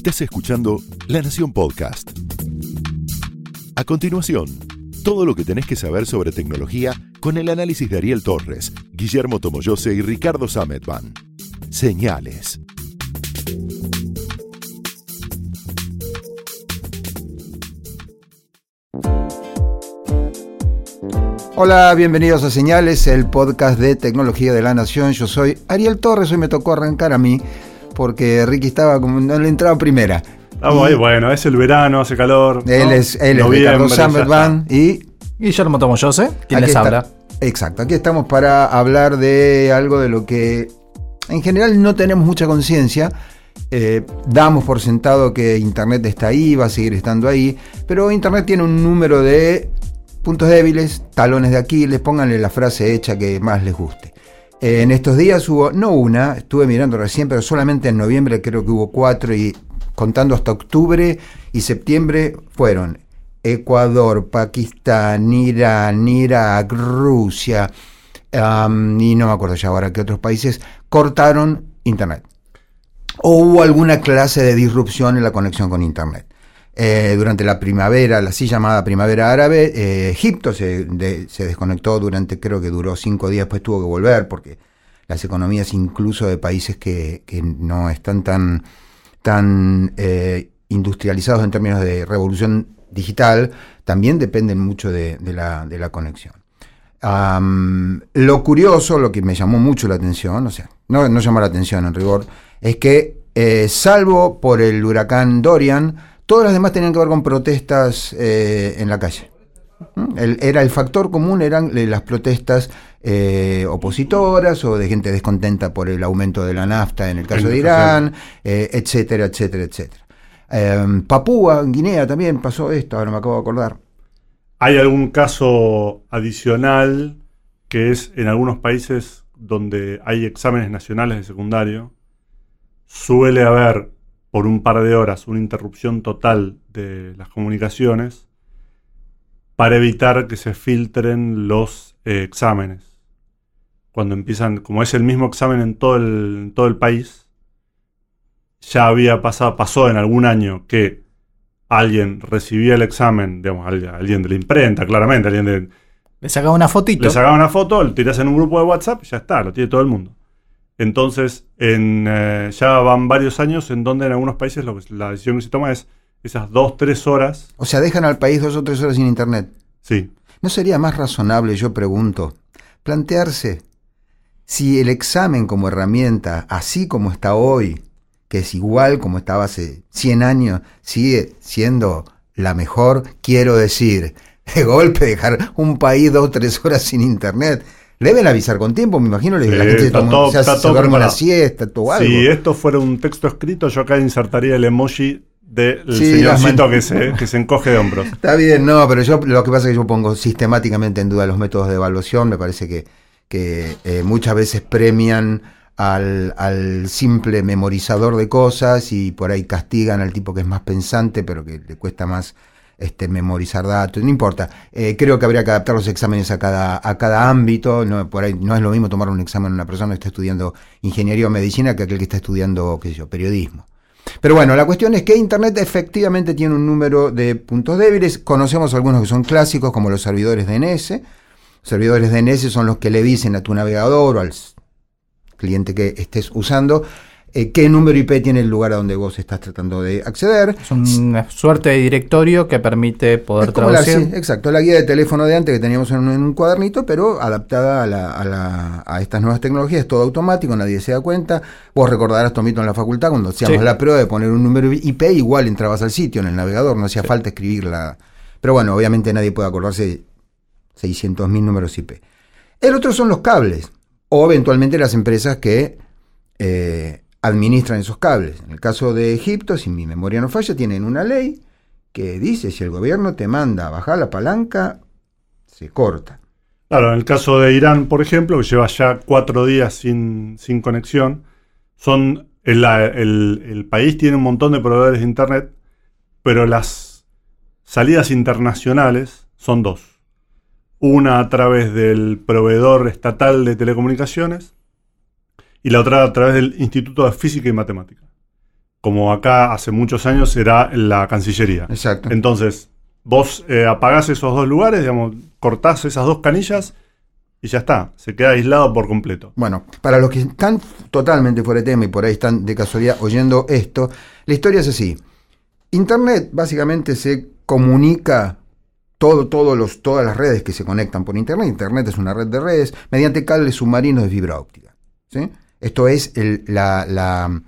Estás escuchando La Nación Podcast. A continuación, todo lo que tenés que saber sobre tecnología con el análisis de Ariel Torres, Guillermo Tomoyose y Ricardo Sametban. Señales. Hola, bienvenidos a Señales, el podcast de tecnología de la Nación. Yo soy Ariel Torres, hoy me tocó arrancar a mí porque Ricky estaba como no le entraba primera. Estamos ahí, bueno, es el verano, hace calor. Él ¿no? es, él es Ricardo y Guillermo Tomoyose, quien les está- habla. Exacto, aquí estamos para hablar de algo de lo que en general no tenemos mucha conciencia. Eh, damos por sentado que Internet está ahí, va a seguir estando ahí, pero Internet tiene un número de puntos débiles, talones de Aquiles, pónganle la frase hecha que más les guste. Eh, en estos días hubo, no una, estuve mirando recién, pero solamente en noviembre creo que hubo cuatro y contando hasta octubre y septiembre fueron Ecuador, Pakistán, Irán, Irak, Rusia, y no me acuerdo ya ahora qué otros países cortaron Internet. O hubo alguna clase de disrupción en la conexión con Internet. Eh, durante la primavera, la así llamada primavera árabe, eh, Egipto se, se desconectó durante, creo que duró cinco días, después tuvo que volver, porque las economías incluso de países que, que no están tan, tan eh, industrializados en términos de revolución digital, también dependen mucho de, la, de la conexión. Lo curioso, lo que me llamó mucho la atención, o sea, no, no llamó la atención en rigor, es que salvo por el huracán Dorian, todas las demás tenían que ver con protestas eh, en la calle. El- era el factor común, eran eh, las protestas eh, opositoras o de gente descontenta por el aumento de la nafta en el caso de Irán, eh, etcétera, etcétera, etcétera. Em, Papúa, Guinea también pasó esto, ahora me acabo de acordar. Hay algún caso adicional que es en algunos países donde hay exámenes nacionales de secundario, suele haber por un par de horas una interrupción total de las comunicaciones para evitar que se filtren los eh, exámenes. Cuando empiezan, como es el mismo examen en todo el, en todo el país, ya había pasado, pasó en algún año que alguien recibía el examen, digamos, alguien, de la imprenta, claramente, alguien de, Le sacaba una fotito. le sacaba una foto, lo tiras en un grupo de WhatsApp, ya está, lo tiene todo el mundo. Entonces, en, eh, ya van varios años en donde en algunos países lo la decisión que se toma es esas dos, tres horas. O sea, dejan al país dos o tres horas sin internet. Sí, ¿No sería más razonable, yo pregunto, plantearse si el examen como herramienta, así como está hoy, que es igual como estaba hace 100 años, sigue siendo la mejor? Quiero decir, de golpe dejar un país dos o tres horas sin internet. Le deben avisar con tiempo, me imagino, le- Sí, la gente se, está toma- todo- se hace- está se todo duerme una siesta o algo. si esto fuera un texto escrito, yo acá insertaría el emoji del Sí, las señorcito que se, que se encoge de hombros. Está bien, no, pero yo lo que pasa es que yo pongo sistemáticamente en duda los métodos de evaluación. Me parece que, que eh, muchas veces premian al, al simple memorizador de cosas y por ahí castigan al tipo que es más pensante, pero que le cuesta más este, memorizar datos. No importa. Eh, creo que habría que adaptar los exámenes a cada, a cada ámbito. No, por ahí no es lo mismo tomar un examen a una persona que está estudiando ingeniería o medicina que aquel que está estudiando, qué sé yo, periodismo. Pero bueno, la cuestión es que Internet efectivamente tiene un número de puntos débiles. Conocemos algunos que son clásicos, como los servidores DNS. Los servidores DNS son los que le dicen a tu navegador o al cliente que estés usando eh, qué número IP tiene el lugar a donde vos estás tratando de acceder. Es una suerte de directorio que permite poder la, traducir. sí, exacto, la guía de teléfono de antes que teníamos en un, en un cuadernito, pero adaptada a, la- a la- a estas nuevas tecnologías, todo automático, nadie se da cuenta. Vos recordarás, Tomito, en la facultad, cuando hacíamos Sí. la prueba de poner un número IP, igual entrabas al sitio en el navegador, no hacía falta escribirla. Pero bueno, obviamente nadie puede acordarse de 600.000 números IP. El otro son los cables, o eventualmente las empresas que eh, administran esos cables. En el caso de Egipto, si mi memoria no falla, tienen una ley que dice si el gobierno te manda a bajar la palanca, se corta. Claro, en el caso de Irán, por ejemplo, que lleva ya cuatro días sin, sin conexión, son el, el- el país tiene un montón de proveedores de Internet, pero las salidas internacionales son dos. Una a través del proveedor estatal de telecomunicaciones y la otra a través del Instituto de Física y Matemática. como acá hace muchos años era la Cancillería. Exacto. Entonces, vos eh, apagás esos dos lugares, digamos, cortás esas dos canillas y ya está, se queda aislado por completo. Bueno, para los que están totalmente fuera de tema y por ahí están de casualidad oyendo esto, la historia es así. Internet básicamente se comunica todo, todos los, todas las redes que se conectan por Internet. Internet es una red de redes mediante cables submarinos de fibra óptica. ¿sí? Esto es el- la, la-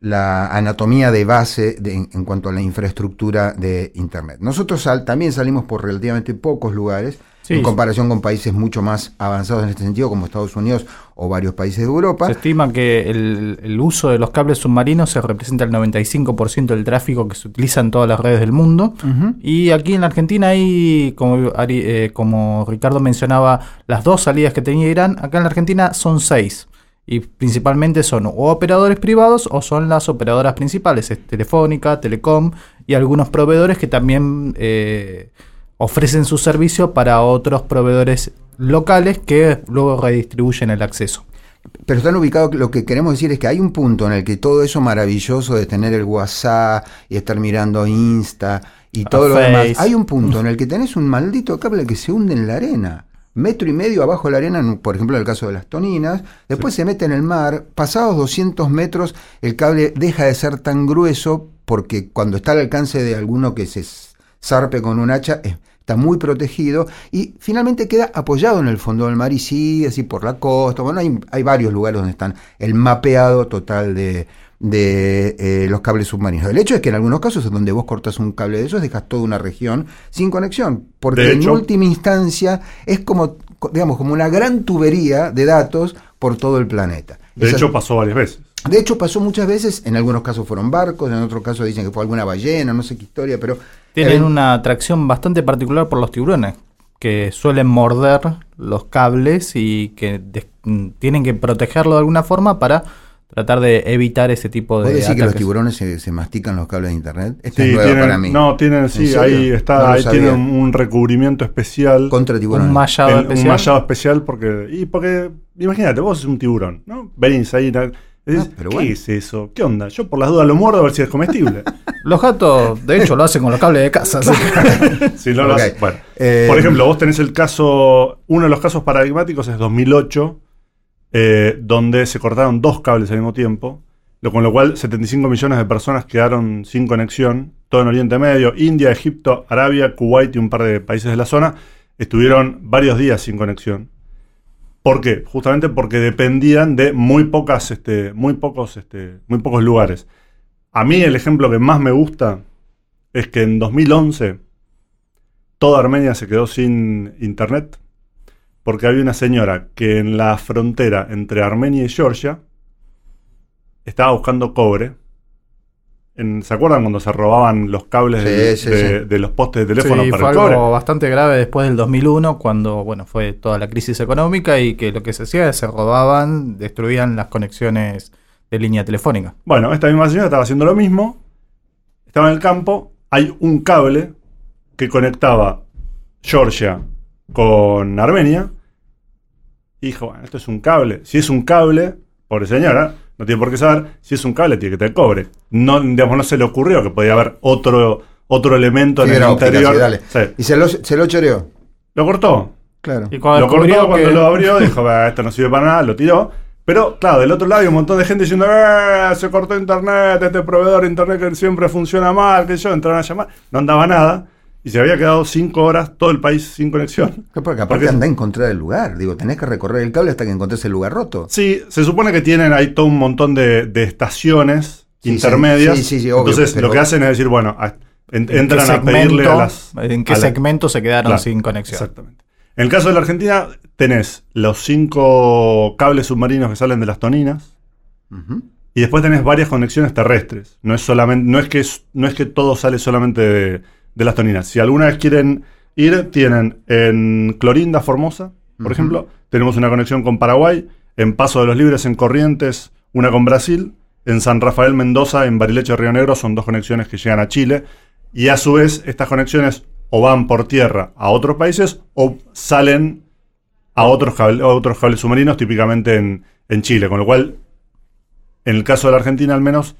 la anatomía de base de- en, en cuanto a la infraestructura de Internet. Nosotros sal- también salimos por relativamente pocos lugares, Sí. en comparación con países mucho más avanzados en este sentido, como Estados Unidos o varios países de Europa. Se estima que el, el uso de los cables submarinos se representa el 95% del tráfico que se utiliza en todas las redes del mundo. Y aquí en la Argentina hay, como, Ari- eh, como Ricardo mencionaba, las dos salidas que tenía Irán. Acá en la Argentina son seis. Y principalmente son o operadores privados o son las operadoras principales, es Telefónica, Telecom y algunos proveedores que también eh, ofrecen su servicio para otros proveedores locales que luego redistribuyen el acceso. Pero están ubicados, lo que queremos decir es que hay un punto en el que todo eso maravilloso de tener el WhatsApp y estar mirando Insta y todo lo Face. demás, hay un punto en el que tenés un maldito cable que se hunde en la arena. Metro y medio abajo de la arena, en- por ejemplo en el caso de las toninas, después se mete en el mar, pasados 200 metros el cable deja de ser tan grueso porque cuando está al alcance de alguno que se zarpe con un hacha, está muy protegido y finalmente queda apoyado en el fondo del mar y sigue así por la costa. Bueno, hay, hay varios lugares donde están. El mapeado total de, de, eh, los cables submarinos. El hecho es que en algunos casos en donde vos cortas un cable de esos dejas toda una región sin conexión, porque en última instancia es como, co- digamos, como una gran tubería de datos por todo el planeta. De Esas- hecho, pasó varias veces. de hecho, pasó muchas veces, en algunos casos fueron barcos, en otros casos dicen que fue alguna ballena, no sé qué historia, pero... Tienen eh, una atracción bastante particular por los tiburones, que suelen morder los cables y que mm, tienen que protegerlo de alguna forma para tratar de evitar ese tipo ¿Vos de decís que los tiburones se, se mastican los cables de internet? Esta Sí, es tienen, para mí. No, tienen, sí, serio? ahí está, No ahí sabía. tienen un recubrimiento especial. Contra tiburones. Un mallado El- un especial. mallado especial porque. Y porque, imagínate, vos sos un tiburón, ¿no? Venís ahí. decís, Ah, pero ¿Qué bueno. es eso? ¿Qué onda? Yo por las dudas lo muerdo a ver si es comestible. Los gatos, de hecho, lo hacen con los cables de casa. si no lo Ok. haces- bueno. Eh, Por ejemplo, vos tenés el caso. Uno de los casos paradigmáticos es 2008, eh, donde se cortaron dos cables al mismo tiempo. Con lo cual 75 millones de personas quedaron sin conexión. Todo en Oriente Medio, India, Egipto, Arabia, Kuwait y un par de países de la zona estuvieron varios días sin conexión. ¿Por qué? Justamente porque dependían de muy pocas, este, muy pocos, este, muy pocos lugares. A mí el ejemplo que más me gusta es que en 2011 toda Armenia se quedó sin internet porque había una señora que en la frontera entre Armenia y Georgia estaba buscando cobre. En- ¿Se acuerdan cuando se robaban los cables Sí, de, sí, de- sí. de los postes de teléfono Sí, para fue el cobre? algo bastante grave después del 2001, cuando bueno fue toda la crisis económica y que lo que se hacía es se robaban, destruían las conexiones de línea telefónica. Bueno, esta misma señora estaba haciendo lo mismo. Estaba en el campo. Hay un cable que conectaba Georgia con Armenia. Y dijo, bueno, esto es un cable. Si es un cable, pobre señora, no tiene por qué saber. Si es un cable, tiene que tener cobre. No, digamos, no se le ocurrió que podía haber otro, otro elemento en el óptica, interior. sí, dale. Sí. Y se lo, se lo choreó. Lo cortó. Claro. Y cuando Lo cortó cuando que- lo abrió, dijo, "Bah, esto no sirve para nada, lo tiró. Pero, claro, del otro lado hay un montón de gente diciendo, "Eh, se cortó internet, este proveedor de internet que siempre funciona mal, que yo, entraron a llamar. No andaba nada. Y se había quedado cinco horas todo el país sin conexión. Porque aparte Porque- anda a encontrar el lugar. Digo, tenés que recorrer el cable hasta que encontres el lugar roto. Sí, se supone que tienen ahí todo un montón de, de estaciones Sí, intermedias. sí, sí, sí, obvio, Entonces, pero- lo que hacen es decir, bueno, a- en- ¿En qué entran a pedirle a las. ¿En qué la- segmento se quedaron Claro, sin conexión? Exactamente. En el caso de la Argentina, tenés los cinco cables submarinos que salen de las toninas. Y después tenés varias conexiones terrestres. No es solamente, no es que no es que todo sale solamente de, de las toninas. Si alguna vez quieren ir, tienen en Clorinda, Formosa, por ejemplo, tenemos una conexión con Paraguay, en Paso de los Libres, en Corrientes, una con Brasil, en San Rafael, Mendoza, en Barileche, Río Negro, son dos conexiones que llegan a Chile. Y a su vez, estas conexiones o van por tierra a otros países o salen a otros, cable- a otros cables submarinos, típicamente en, en Chile. Con lo cual, en el caso de la Argentina al menos,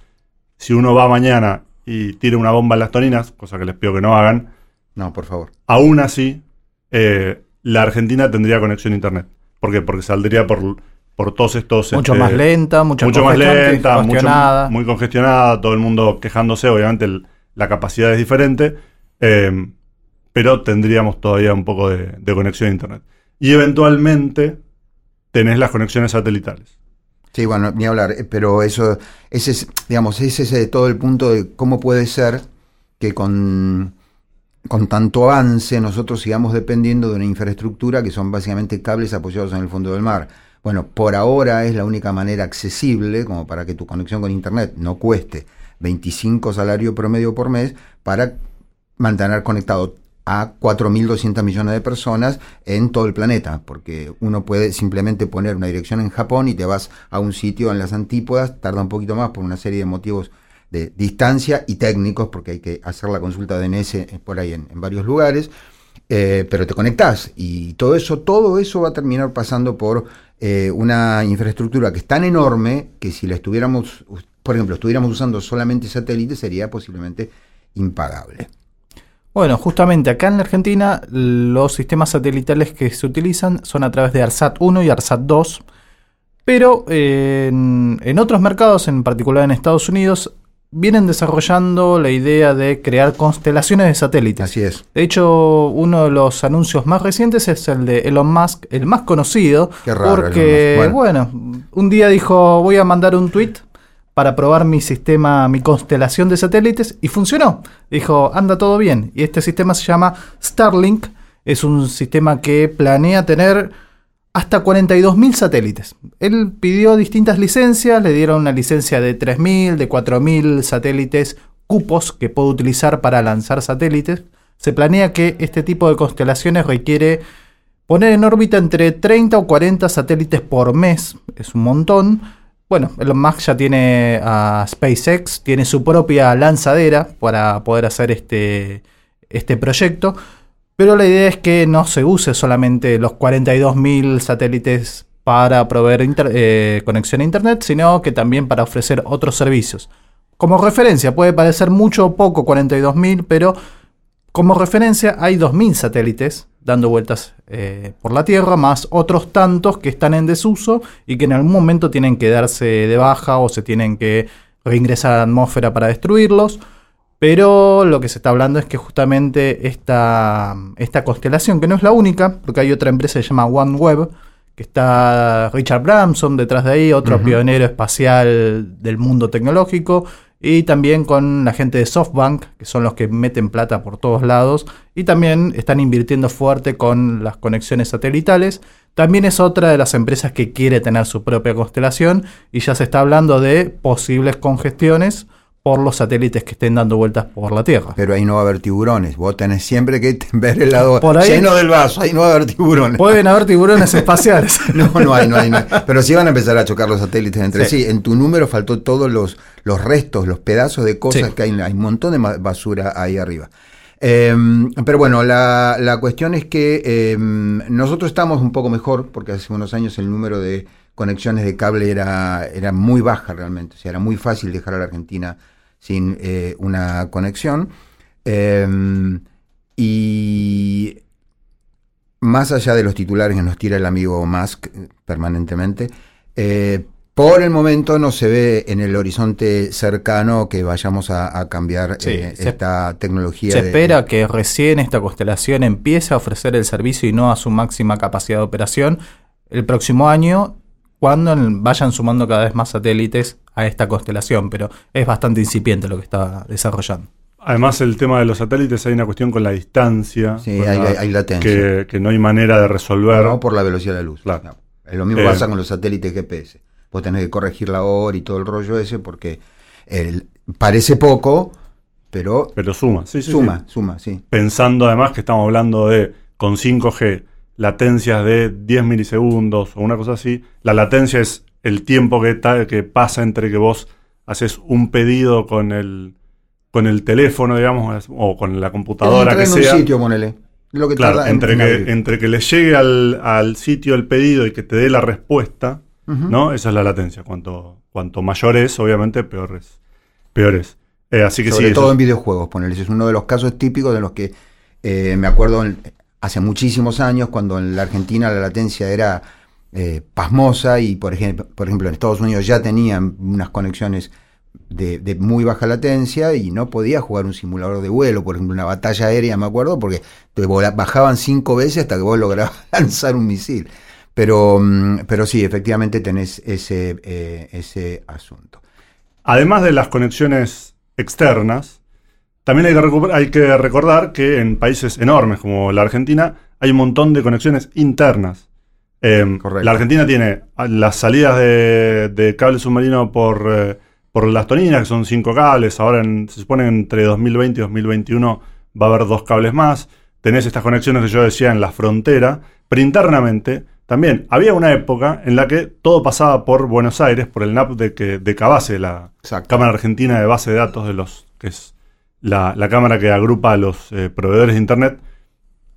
si uno va mañana y tira una bomba en las toninas, cosa que les pido que no hagan, No, por favor. aún así, eh, la Argentina tendría conexión a internet. ¿Por qué? Porque saldría por, por todos estos... Mucho este, más lenta, mucho, mucho más lenta, mucho, congestionada. muy congestionada, todo el mundo quejándose, obviamente el- la capacidad es diferente, eh, pero tendríamos todavía un poco de, de conexión a Internet. Y eventualmente tenés las conexiones satelitales. Sí, bueno, ni hablar, eh, pero eso, ese es, digamos, ese es eh, todo el punto de cómo puede ser que con, con tanto avance nosotros sigamos dependiendo de una infraestructura que son básicamente cables apoyados en el fondo del mar. Bueno, por ahora es la única manera accesible como para que tu conexión con Internet no cueste 25 salario promedio por mes para mantener conectado a 4.200 millones de personas en todo el planeta, porque uno puede simplemente poner una dirección en Japón y te vas a un sitio en las antípodas, tarda un poquito más por una serie de motivos de distancia y técnicos, porque hay que hacer la consulta de DNS por ahí en, varios lugares, eh, pero te conectás y todo eso, todo eso va a terminar pasando por eh, una infraestructura que es tan enorme que si la estuviéramos, por ejemplo, estuviéramos usando solamente satélites sería posiblemente impagable. Bueno, justamente acá en la Argentina los sistemas satelitales que se utilizan son a través de ARSAT 1 y ARSAT 2, pero eh, en, en otros mercados, en particular en Estados Unidos, vienen desarrollando la idea de crear constelaciones de satélites. Así es. De hecho, uno de los anuncios más recientes es el de Elon Musk, el más conocido, Qué raro, porque, Musk. bueno. un día dijo, voy a mandar un tweet para probar mi sistema, mi constelación de satélites, y funcionó. Dijo, anda todo bien. Y este sistema se llama Starlink, es un sistema que planea tener hasta 42.000 satélites. Él pidió distintas licencias, le dieron una licencia de 3.000, de 4.000 satélites, cupos que puede utilizar para lanzar satélites. Se planea que este tipo de constelaciones requiere poner en órbita entre 30 o 40 satélites por mes, es un montón. Bueno, Elon Musk ya tiene a SpaceX, tiene su propia lanzadera para poder hacer este, este proyecto. Pero la idea es que no se use solamente los 42.000 satélites para proveer eh, conexión a Internet, sino que también para ofrecer otros servicios. Como referencia, puede parecer mucho o poco 42.000, pero como referencia hay 2.000 satélites dando vueltas eh, por la Tierra, más otros tantos que están en desuso y que en algún momento tienen que darse de baja o se tienen que reingresar a la atmósfera para destruirlos. Pero lo que se está hablando es que justamente esta, esta constelación, que no es la única, porque hay otra empresa que se llama OneWeb, que está Richard Branson detrás de ahí, otro pionero espacial del mundo tecnológico, y también con la gente de SoftBank, que son los que meten plata por todos lados, y también están invirtiendo fuerte con las conexiones satelitales. También es otra de las empresas que quiere tener su propia constelación, y ya se está hablando de posibles congestiones por los satélites que estén dando vueltas por la Tierra. Pero ahí no va a haber tiburones. Vos tenés siempre que ver el lado Por ahí- lleno del vaso. Ahí no va a haber tiburones. Pueden haber tiburones espaciales. No, no hay, no hay, no hay. Pero sí van a empezar a chocar los satélites entre sí. Sí. En tu número faltó todos los, los restos, los pedazos de cosas Sí. que hay. Hay un montón de basura ahí arriba. Eh, pero bueno, la, la cuestión es que eh, nosotros estamos un poco mejor, porque hace unos años el número de conexiones de cable era, era muy baja realmente. O sea, era muy fácil dejar a la Argentina sin eh, una conexión. Eh, y más allá de los titulares que nos tira el amigo Musk eh, permanentemente, eh, por el momento no se ve en el horizonte cercano que vayamos a, a cambiar Sí, eh, se- esta tecnología. Se de- espera que recién esta constelación empiece a ofrecer el servicio y no a su máxima capacidad de operación el próximo año, cuando vayan sumando cada vez más satélites a esta constelación, pero es bastante incipiente lo que está desarrollando. Además, el tema de los satélites, hay una cuestión con la distancia. Sí, hay, la- hay latencia. que, que no hay manera de resolver. No por la velocidad de la luz. Claro. No. Lo mismo Eh, pasa con los satélites GPS. Vos tenés que corregir la hora y todo el rollo ese porque el- parece poco, pero Pero suma. Sí, sí, suma, sí. suma, sí. Pensando además que estamos hablando de, con 5G, latencias de 10 milisegundos o una cosa así. La latencia es el tiempo que, que pasa entre que vos haces un pedido con el, con el teléfono, digamos, o con la computadora que en sea. un sitio, ponele. Lo que Claro, tarda en- entre en que, entre que le llegue al, al sitio el pedido y que te dé la respuesta. ¿no? Esa es la latencia. Cuanto, cuanto mayor es, obviamente, peor es, peores. Eh, así que Sobre sí, todo eso- en videojuegos, ponerles. Es uno de los casos típicos de los que eh, me acuerdo en- hace muchísimos años, cuando en la Argentina la latencia era eh, pasmosa y, por ejemplo, por ejemplo, en Estados Unidos ya tenían unas conexiones de, de muy baja latencia y no podía jugar un simulador de vuelo, por ejemplo, una batalla aérea, me acuerdo, porque te bajaban cinco veces hasta que vos lograbas lanzar un misil. Pero, mm, pero sí, efectivamente tenés ese, eh, ese asunto. Además de las conexiones externas, también hay que, recu- hay que recordar que en países enormes como la Argentina hay un montón de conexiones internas. Eh, Correcto. la Argentina tiene las salidas de, de cable submarino por, eh, por las toninas, que son cinco cables. Ahora en- se supone que entre 2020 y 2021 va a haber dos cables más. Tenés estas conexiones que yo decía en la frontera. Pero internamente también había una época en la que todo pasaba por Buenos Aires, por el NAP de, que, de Cabase, la Exacto. Cámara Argentina de Base de Datos de los, que es la, la cámara que agrupa a los eh, proveedores de Internet.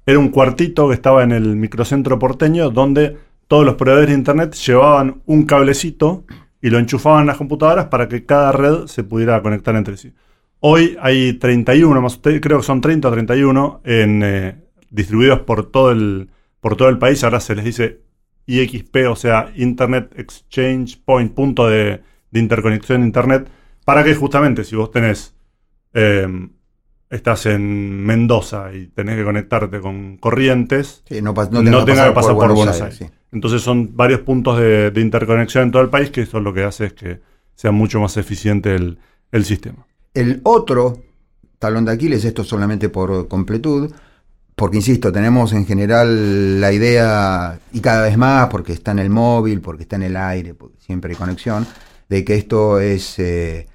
Era un cuartito que estaba en el microcentro porteño donde todos los proveedores de Internet llevaban un cablecito y lo enchufaban en las computadoras para que cada red se pudiera conectar entre sí. Hoy hay 31, más, creo que son 30 o 31 en, eh, distribuidos por todo, el, por todo el país. Ahora se les dice IXP, o sea, Internet Exchange Point, punto de, de interconexión a Internet, para que justamente si vos tenés, eh, estás en Mendoza y tenés que conectarte con corrientes, Sí, no, que pasar por Buenos Aires. sí. Entonces son varios puntos de, de interconexión en todo el país que eso lo que hace es que sea mucho más eficiente el, el sistema. El otro talón de Aquiles, esto solamente por completud, porque insisto, tenemos en general la idea, y cada vez más, porque está en el móvil, porque está en el aire, porque siempre hay conexión, de que esto es, eh,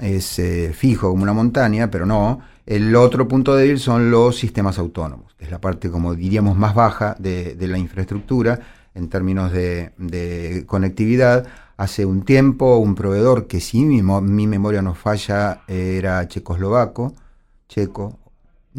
es eh, fijo como una montaña, pero no. El otro punto débil son los sistemas autónomos, que es la parte, como diríamos, más baja de, la infraestructura en términos de, conectividad. Hace un tiempo, un proveedor que si mi, mi memoria no falla era checoslovaco, checo,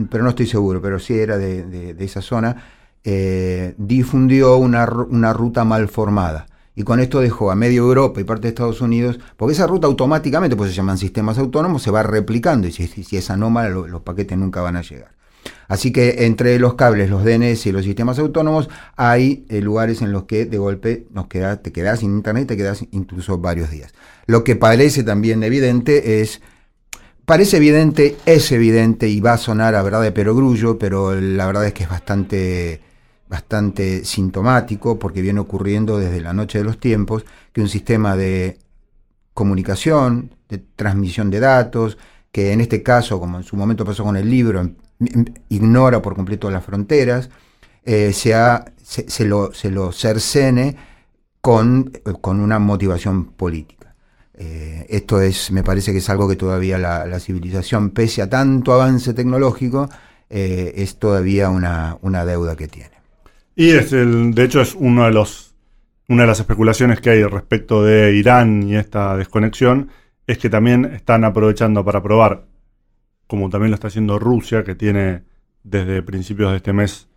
pero no estoy seguro, pero sí era de, esa zona, eh, difundió una, una ruta mal formada. Y con esto dejó a medio Europa y parte de Estados Unidos, porque esa ruta automáticamente, pues se llaman sistemas autónomos, se va replicando y si, si es anómala, lo- los paquetes nunca van a llegar. Así que entre los cables, los DNS y los sistemas autónomos, hay eh, lugares en los que de golpe nos queda, te quedas sin internet, te quedas incluso varios días. Lo que parece también evidente es Parece evidente, es evidente y va a sonar a verdad de perogrullo, pero la verdad es que es bastante, bastante sintomático porque viene ocurriendo desde la noche de los tiempos que un sistema de comunicación, de transmisión de datos, que en este caso, como en su momento pasó con el libro, em- em- ignora por completo las fronteras, eh, se, lo, cercene con, con una motivación política. Eh, esto es, me parece que es algo que todavía la, civilización, pese a tanto avance tecnológico, eh, es todavía una deuda que tiene. Y es el, de hecho es uno de los, una de las especulaciones que hay respecto de Irán y esta desconexión, es que también están aprovechando para probar, como también lo está haciendo Rusia, que tiene desde principios de este mes,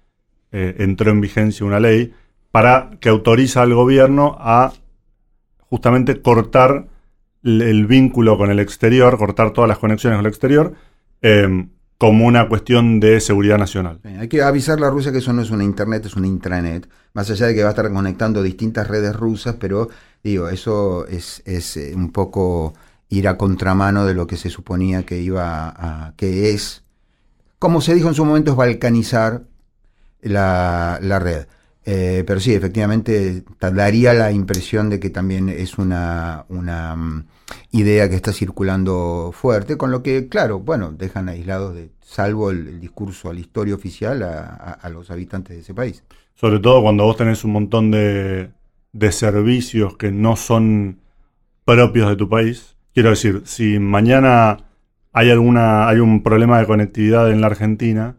eh, entró en vigencia una ley, para que autoriza al gobierno a justamente cortar el, vínculo con el exterior, cortar todas las conexiones con el exterior, eh, como una cuestión de seguridad nacional. Hay que avisarle a Rusia que eso no es una internet, es una intranet. Más allá de que va a estar conectando distintas redes rusas, pero digo, eso es, es, eh, un poco ir a contramano de lo que se suponía que iba a, que es, como se dijo en su momento, es balcanizar la, la red. Eh, pero sí, efectivamente, daría la impresión de que también es una, una mm, idea que está circulando fuerte, con lo que, claro, bueno, dejan aislados, de, salvo el, discurso a la historia oficial, a, los habitantes de ese país. Sobre todo cuando vos tenés un montón de, de servicios que no son propios de tu país. Quiero decir, si mañana hay alguna hay un problema de conectividad en la Argentina,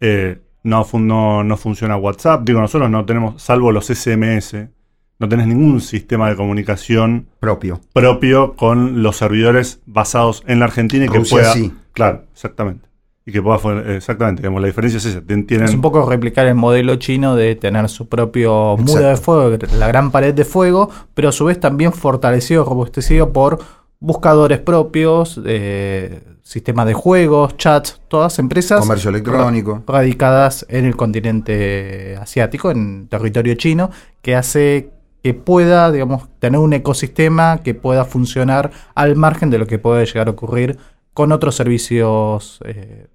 eh, no, no, no funciona WhatsApp. Digo, nosotros no tenemos, salvo los SMS, no tenés ningún sistema de comunicación Propio. propio con los servidores basados en la Argentina y que pueda. sí. Claro, exactamente. Y que pueda. Exactamente, digamos, la diferencia es esa. Tienen, Es un poco replicar el modelo chino de tener su propio muro de fuego, la gran pared de fuego, pero a su vez también fortalecido, robustecido por buscadores propios, eh, sistemas de juegos, chats, todas empresas Comercio electrónico. radicadas en el continente asiático, en territorio chino, que hace que pueda, digamos, tener un ecosistema que pueda funcionar al margen de lo que puede llegar a ocurrir con otros servicios eh,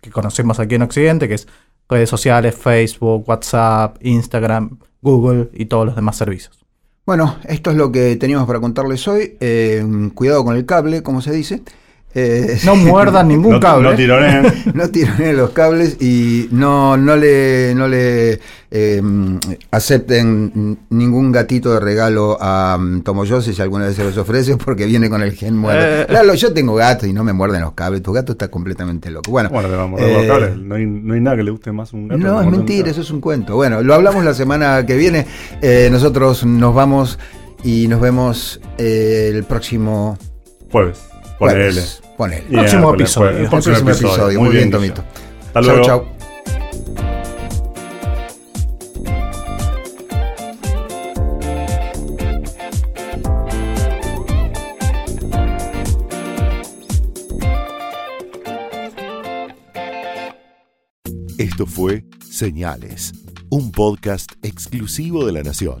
que conocemos aquí en Occidente, que es redes sociales, Facebook, WhatsApp, Instagram, Google y todos los demás servicios. Bueno, esto es lo que teníamos para contarles hoy. Eh, cuidado con el cable, como se dice. Eh, No muerdan ningún No, cable. no tiren los cables y no, no le, no le eh, acepten ningún gatito de regalo a um, Tomoyose si alguna vez se los ofrece porque viene con el gen muerto. Eh. Lalo, yo tengo gato y no me muerden los cables. Tu gato está completamente loco. Bueno, Bueno, le vamos a eh, los cables. No hay, no hay nada que le guste más un gato. No, es mentira, eso es un cuento. Bueno, lo hablamos la semana que viene. Eh, nosotros nos vamos y nos vemos eh, el próximo Jueves. Ponele. jueves. Ponele. Y Próximo miércoles, episodio. jueves. El próximo episodio. Muy bien, Guille. Tomito. Hasta Chau, luego. chau. Esto fue Señales, un podcast exclusivo de La Nación.